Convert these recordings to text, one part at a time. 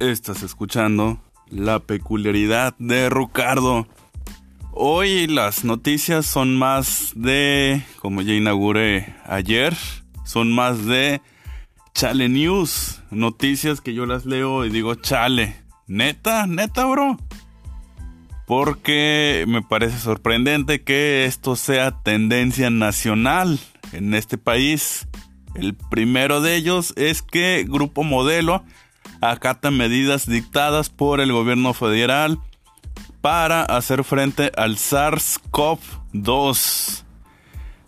Estás escuchando la peculiaridad de Ricardo. Hoy las noticias son más de, como ya inauguré ayer, son más de Chale News. Noticias que yo las leo y digo, chale, neta, neta, bro. Porque me parece sorprendente que esto sea tendencia nacional en este país. El primero de ellos es que Grupo Modelo acata medidas dictadas por el gobierno federal para hacer frente al SARS-CoV-2.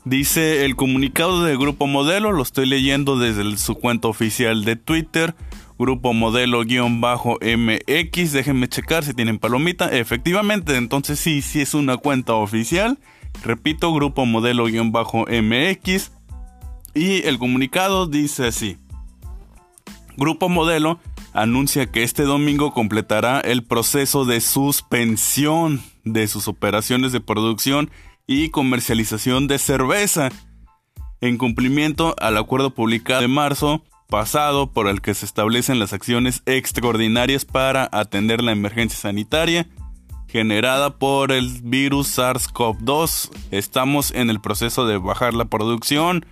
Dice el comunicado de Grupo Modelo, lo estoy leyendo desde su cuenta oficial de Twitter, Grupo Modelo-MX, déjenme checar si tienen palomita, efectivamente, entonces sí, sí es una cuenta oficial, repito, Grupo Modelo-MX, y el comunicado dice así, Grupo Modelo anuncia que este domingo completará el proceso de suspensión de sus operaciones de producción y comercialización de cerveza, en cumplimiento al acuerdo publicado en marzo pasado por el que se establecen las acciones extraordinarias para atender la emergencia sanitaria generada por el virus SARS-CoV-2. Estamos en el proceso de bajar la producción,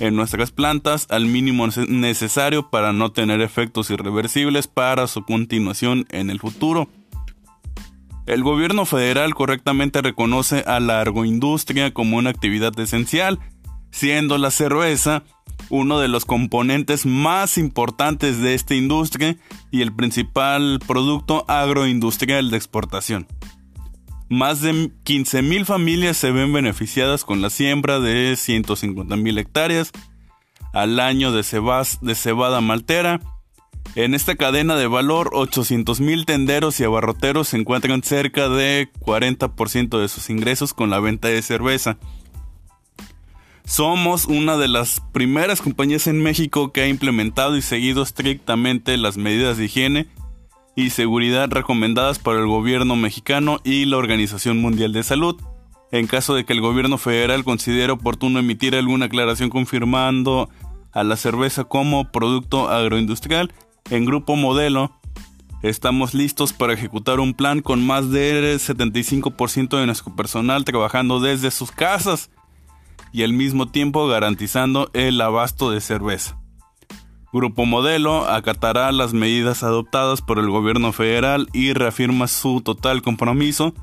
en nuestras plantas al mínimo necesario para no tener efectos irreversibles para su continuación en el futuro. El gobierno federal correctamente reconoce a la agroindustria como una actividad esencial, siendo la cerveza uno de los componentes más importantes de esta industria y el principal producto agroindustrial de exportación. Más de 15.000 familias se ven beneficiadas con la siembra de 150.000 hectáreas al año de, de cebada maltera. En esta cadena de valor, 800.000 tenderos y abarroteros se encuentran cerca de 40% de sus ingresos con la venta de cerveza. Somos una de las primeras compañías en México que ha implementado y seguido estrictamente las medidas de higiene y seguridad recomendadas por el gobierno mexicano y la Organización Mundial de Salud. En caso de que el gobierno federal considere oportuno emitir alguna aclaración confirmando a la cerveza como producto agroindustrial, en Grupo Modelo estamos listos para ejecutar un plan con más del 75% de nuestro personal trabajando desde sus casas y al mismo tiempo garantizando el abasto de cerveza. Grupo Modelo acatará las medidas adoptadas por el gobierno federal y reafirma su total compromiso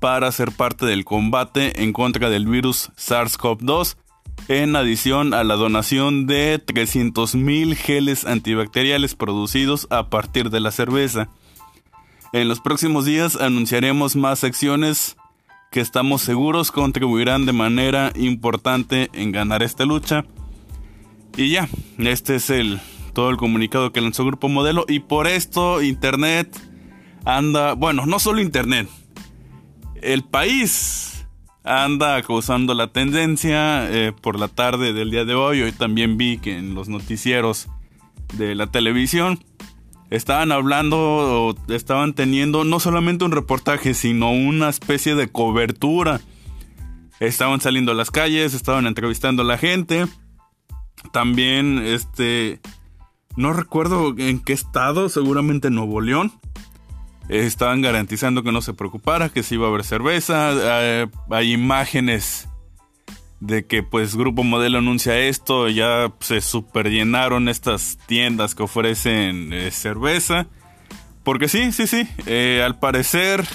para ser parte del combate en contra del virus SARS-CoV-2, en adición a la donación de 300.000 geles antibacteriales producidos a partir de la cerveza. En los próximos días anunciaremos más acciones que estamos seguros contribuirán de manera importante en ganar esta lucha. Y ya, este es el todo el comunicado que lanzó Grupo Modelo y por esto Internet anda, bueno, no solo Internet, el país anda causando la tendencia eh, por la tarde del día de hoy. Hoy también vi que en los noticieros de la televisión estaban hablando, estaban teniendo no solamente un reportaje, sino una especie de cobertura. Estaban saliendo a las calles, estaban entrevistando a la gente. También, este, no recuerdo en qué estado, seguramente en Nuevo León. Estaban garantizando que no se preocupara, que si iba a haber cerveza. Eh, hay imágenes de que pues Grupo Modelo anuncia esto, ya se superllenaron estas tiendas que ofrecen eh, cerveza. Porque sí, sí, sí, eh, al parecer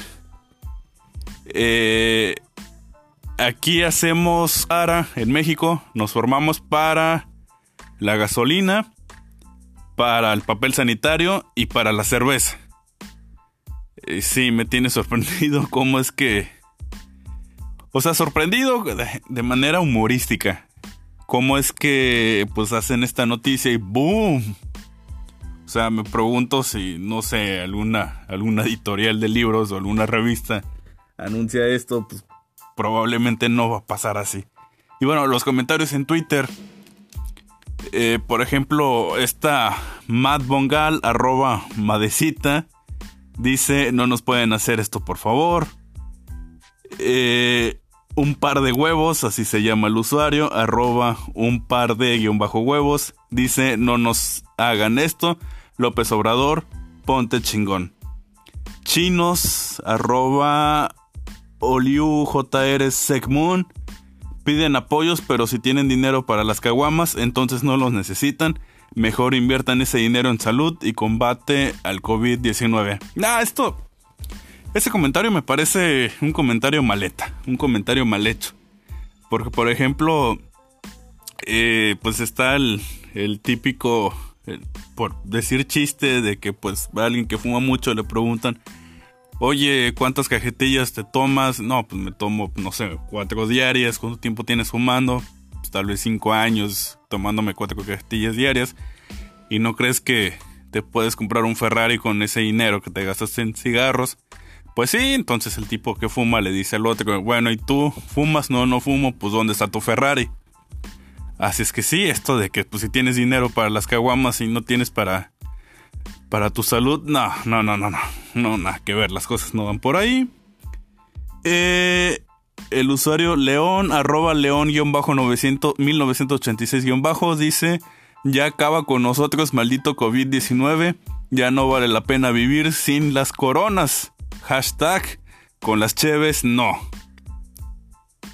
aquí hacemos para, en México, nos formamos para la gasolina para el papel sanitario y para la cerveza. Eh, sí, me tiene sorprendido cómo es que... O sea, sorprendido de, manera humorística. Cómo es que pues hacen esta noticia y ¡boom! O sea, me pregunto si, no sé, alguna, alguna editorial de libros o alguna revista anuncia esto, pues probablemente no va a pasar así. Y bueno, los comentarios en Twitter eh, por ejemplo, esta Matt Bongal, arroba Madecita, dice, no nos pueden hacer esto por favor. Eh, un par de huevos, así se llama el usuario, arroba un par de guion bajo huevos, dice, no nos hagan esto. López Obrador, ponte chingón. Chinos, arroba. Piden apoyos, pero si tienen dinero para las caguamas, entonces no los necesitan. Mejor inviertan ese dinero en salud y combate al COVID-19. Ah, esto. Ese comentario me parece un comentario maleta, un comentario mal hecho. Porque, por ejemplo, eh, pues está el, típico, por decir chiste, de que pues a alguien que fuma mucho le preguntan, oye, ¿cuántas cajetillas te tomas? No, pues me tomo, no sé, cuatro diarias. ¿Cuánto tiempo tienes fumando? Pues tal vez cinco años tomándome cuatro cajetillas diarias. ¿Y no crees que te puedes comprar un Ferrari con ese dinero que te gastas en cigarros? Pues sí, entonces el tipo que fuma le dice al otro, bueno, ¿y tú fumas? No, no fumo, pues ¿dónde está tu Ferrari? Así es que sí, esto de que pues si tienes dinero para las caguamas y no tienes para para tu salud, no, no, no, no, no, no, nada que ver, las cosas no van por ahí. Eh, el usuario león, arroba león 1986 dice, ya acaba con nosotros, maldito COVID-19, ya no vale la pena vivir sin las coronas. Hashtag con las cheves no.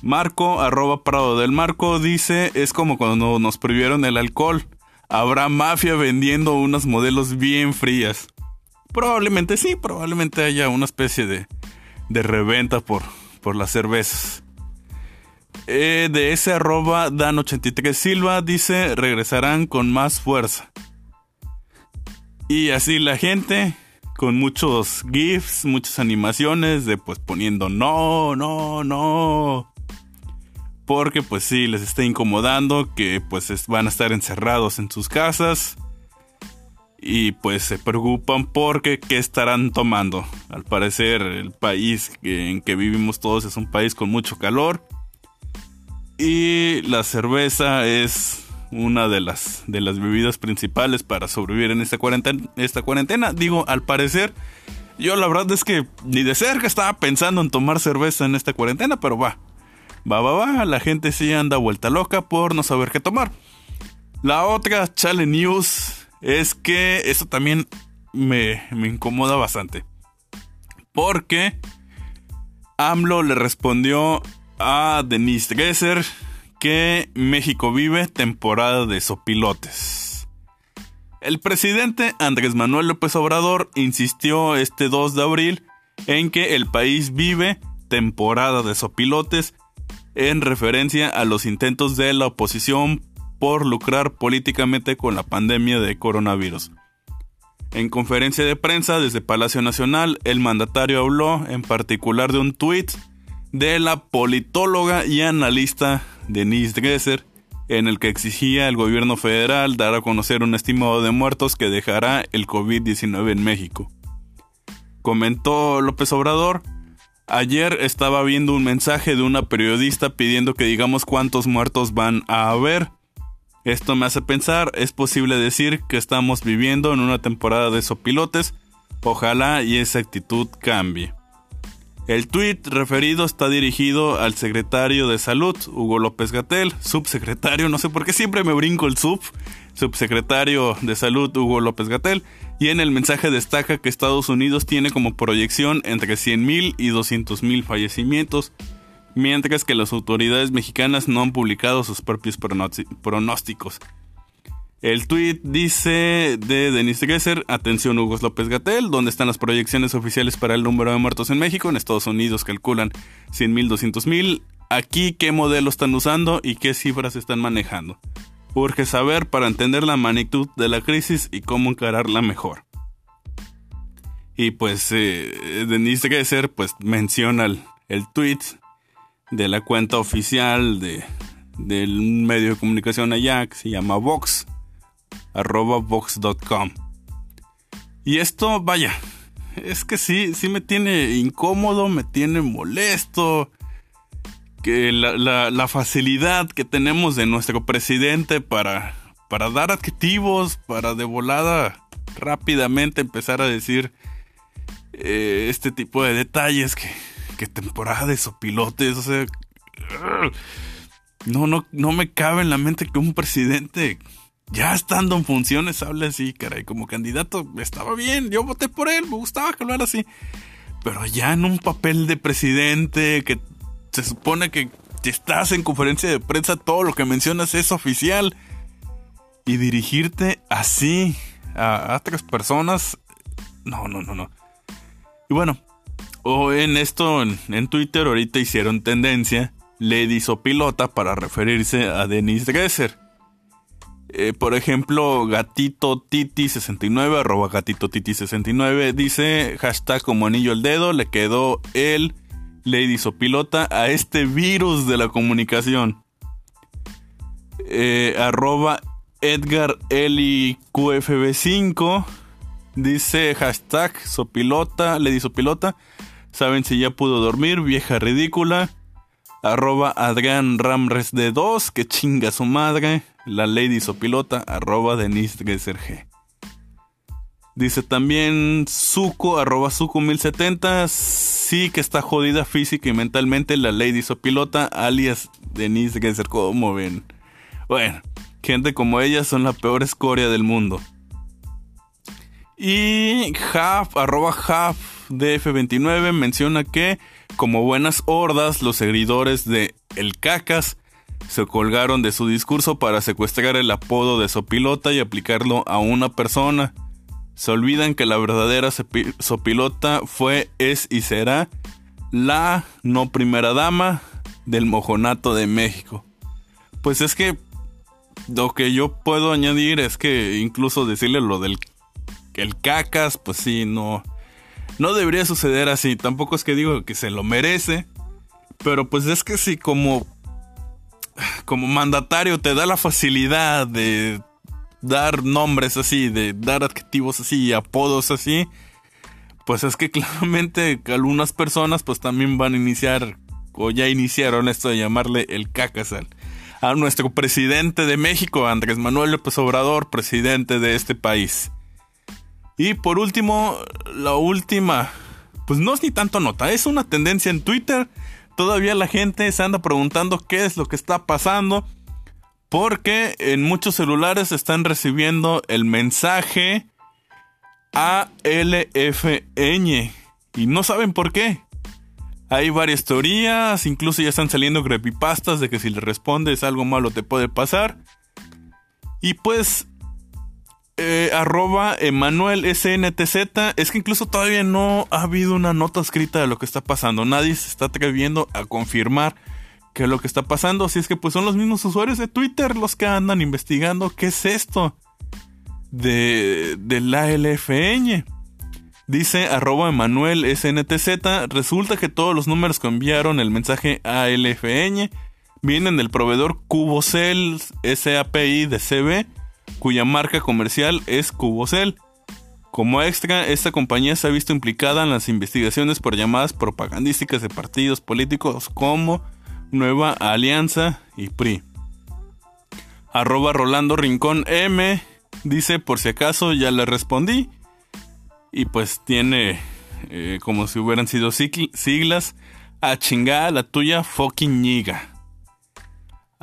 Marco, arroba Prado del Marco, dice, es como cuando nos prohibieron el alcohol. Habrá mafia vendiendo unas modelos bien frías. Probablemente sí, probablemente haya una especie de, de reventa por, por las cervezas. Eh, de ese arroba Dan83 Silva dice, regresarán con más fuerza. Y así la gente con muchos GIFs, muchas animaciones de pues poniendo no, no, no. Porque pues sí, les está incomodando que pues van a estar encerrados en sus casas. Y pues se preocupan porque qué estarán tomando. Al parecer el país en que vivimos todos es un país con mucho calor. Y la cerveza es una de las, de las bebidas principales para sobrevivir en esta cuarentena, esta cuarentena. Digo, al parecer, yo la verdad es que ni de cerca estaba pensando en tomar cerveza en esta cuarentena, pero va, va, va, va, la gente sí anda vuelta loca por no saber qué tomar. La otra chale news es que eso también me, me incomoda bastante. Porque AMLO le respondió a Denise Gesser que México vive temporada de sopilotes. El presidente Andrés Manuel López Obrador insistió este 2 de abril en que el país vive temporada de sopilotes en referencia a los intentos de la oposición por lucrar políticamente con la pandemia de coronavirus. En conferencia de prensa desde Palacio Nacional, el mandatario habló en particular de un tuit de la politóloga y analista Denise Dresser, en el que exigía al gobierno federal dar a conocer un estimado de muertos que dejará el COVID-19 en México. Comentó López Obrador, ayer estaba viendo un mensaje de una periodista pidiendo que digamos cuántos muertos van a haber. Esto me hace pensar, es posible decir que estamos viviendo en una temporada de sopilotes, ojalá y esa actitud cambie. El tuit referido está dirigido al secretario de Salud, Hugo López Gatel, subsecretario, no sé por qué siempre me brinco el sub, subsecretario de Salud, Hugo López Gatel, y en el mensaje destaca que Estados Unidos tiene como proyección entre 100.000 y 200.000 fallecimientos, mientras que las autoridades mexicanas no han publicado sus propios pronósticos. El tweet dice de Denise Gesser, atención Hugo López Gatel, ¿dónde están las proyecciones oficiales para el número de muertos en México? En Estados Unidos calculan 100.000, 200.000. Aquí, ¿qué modelo están usando y qué cifras están manejando? Urge saber para entender la magnitud de la crisis y cómo encararla mejor. Y pues eh, Denise Gesser pues menciona el, el tweet de la cuenta oficial de, del medio de comunicación allá que se llama Vox arroba vox.com. Y esto, vaya, es que sí, sí me tiene incómodo, me tiene molesto. Que la, facilidad que tenemos de nuestro presidente para, para dar adjetivos, para de volada rápidamente empezar a decir eh, este tipo de detalles que, que temporada de sopilotes, o sea, no, no, no me cabe en la mente que un presidente ya estando en funciones hable así, caray, como candidato estaba bien, yo voté por él, me gustaba que hablara así. Pero ya en un papel de presidente que se supone que estás en conferencia de prensa, todo lo que mencionas es oficial. Y dirigirte así a otras personas, no, no, no, no. Y bueno, o en esto, en, Twitter ahorita hicieron tendencia Lady Sopilota para referirse a Denise Dresser. Eh, por ejemplo, gatito titi69, arroba gatito titi69, dice hashtag como anillo al dedo, le quedó el Lady Sopilota a este virus de la comunicación. Eh, arroba Edgar Eli QFB5 dice hashtag Sopilota, Lady Sopilota. Saben si ya pudo dormir, vieja ridícula. Arroba Adrián Ramres de 2, que chinga su madre. La Lady Sopilota, arroba Denise G. Dice también Suco, arroba Suco 1070. Sí que está jodida física y mentalmente la Lady Sopilota, alias Denise Gesser. ¿Cómo ven? Bueno, gente como ella son la peor escoria del mundo. Y Half, arroba Half DF29 menciona que, como buenas hordas, los seguidores de El Cacas se colgaron de su discurso para secuestrar el apodo de Sopilota y aplicarlo a una persona. Se olvidan que la verdadera Sopilota fue, es y será la no primera dama del mojonato de México. Pues es que lo que yo puedo añadir es que incluso decirle lo del el cacas, pues sí, no, no debería suceder así. Tampoco es que digo que se lo merece. Pero pues es que si como, como mandatario te da la facilidad de dar nombres así, de dar adjetivos así, apodos así, pues es que claramente algunas personas pues también van a iniciar o ya iniciaron esto de llamarle el cacasal a nuestro presidente de México, Andrés Manuel López Obrador, presidente de este país. Y por último, la última, pues no es ni tanto nota, es una tendencia en Twitter. Todavía la gente se anda preguntando qué es lo que está pasando. Porque en muchos celulares están recibiendo el mensaje ALFN. Y no saben por qué. Hay varias teorías, incluso ya están saliendo creepypastas de que si le respondes algo malo te puede pasar. Y pues eh, arroba Emanuel SNTZ. Es que incluso todavía no ha habido una nota escrita de lo que está pasando. Nadie se está atreviendo a confirmar que lo que está pasando. Así es que pues son los mismos usuarios de Twitter los que andan investigando qué es esto de, de la LFN. Dice arroba Emanuel SNTZ. Resulta que todos los números que enviaron el mensaje a LFN vienen del proveedor CuboCell SAPI de CB cuya marca comercial es Cubocel. Como extra, esta compañía se ha visto implicada en las investigaciones por llamadas propagandísticas de partidos políticos como Nueva Alianza y PRI. Arroba Rolando Rincón M dice por si acaso ya le respondí. Y pues tiene eh, como si hubieran sido siglas a chingada la tuya fucking ñiga.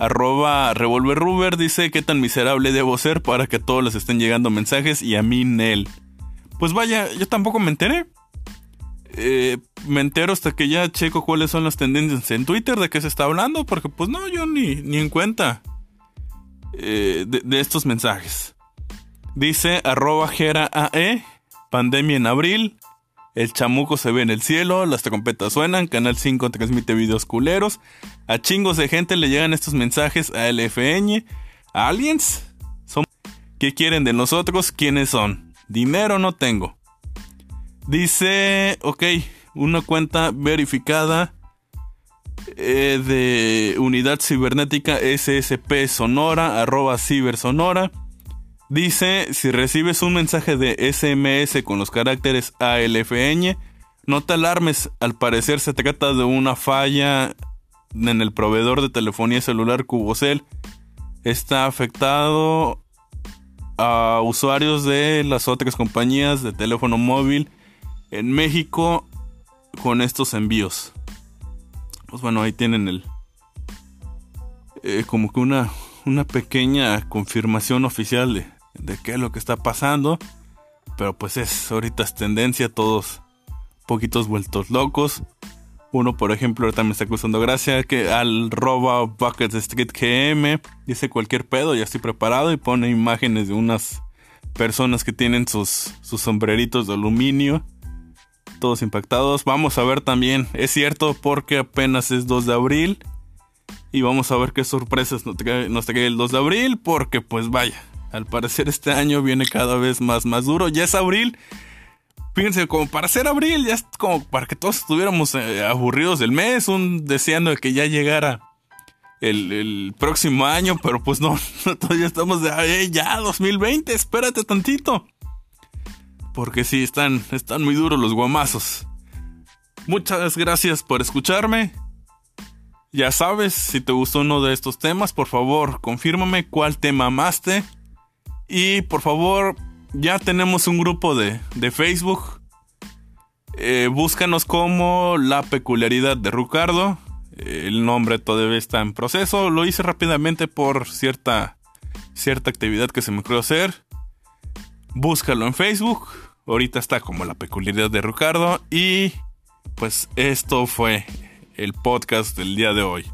Arroba Revolver dice qué tan miserable debo ser para que a todos les estén llegando mensajes y a mí Nel. Pues vaya, yo tampoco me enteré. Eh, me entero hasta que ya checo cuáles son las tendencias en Twitter de qué se está hablando, porque pues no, yo ni, ni en cuenta eh, de, estos mensajes. Dice arroba Gera AE, pandemia en abril, el chamuco se ve en el cielo, las trompetas suenan, Canal 5 transmite videos culeros, a chingos de gente le llegan estos mensajes a LFN, ¿A aliens. ¿Qué quieren de nosotros? ¿Quiénes son? Dinero no tengo. Dice, ok, una cuenta verificada eh, de unidad cibernética SSP Sonora, arroba cibersonora. Dice, si recibes un mensaje de SMS con los caracteres ALFN, no te alarmes, al parecer se trata de una falla en el proveedor de telefonía celular Cubocel. Está afectado a usuarios de las otras compañías de teléfono móvil en México con estos envíos. Pues bueno, ahí tienen el... Eh, como que una, una pequeña confirmación oficial de, de qué es lo que está pasando. Pero pues es, ahorita es tendencia, todos poquitos vueltos locos. Uno, por ejemplo, ahorita me está acusando gracia que al roba Bucket Street GM dice cualquier pedo, ya estoy preparado y pone imágenes de unas personas que tienen sus, sus sombreritos de aluminio, todos impactados. Vamos a ver también, es cierto, porque apenas es 2 de abril. Y vamos a ver qué sorpresas nos trae, nos trae el 2 de abril, porque pues vaya, al parecer este año viene cada vez más, más duro. Ya es abril. Fíjense, como para ser abril, ya es como para que todos estuviéramos eh, aburridos del mes, un deseando que ya llegara el, próximo año, pero pues no, todavía estamos de ya 2020, espérate tantito. Porque sí, están, están muy duros los guamazos. Muchas gracias por escucharme. Ya sabes, si te gustó uno de estos temas, por favor, confírmame cuál tema amaste. Y por favor, ya tenemos un grupo de, de Facebook. Eh, búscanos como La Peculiaridad de Ricardo. El nombre todavía está en proceso. Lo hice rápidamente por cierta, cierta actividad que se me ocurrió hacer. Búscalo en Facebook. Ahorita está como La Peculiaridad de Ricardo. Y pues esto fue el podcast del día de hoy.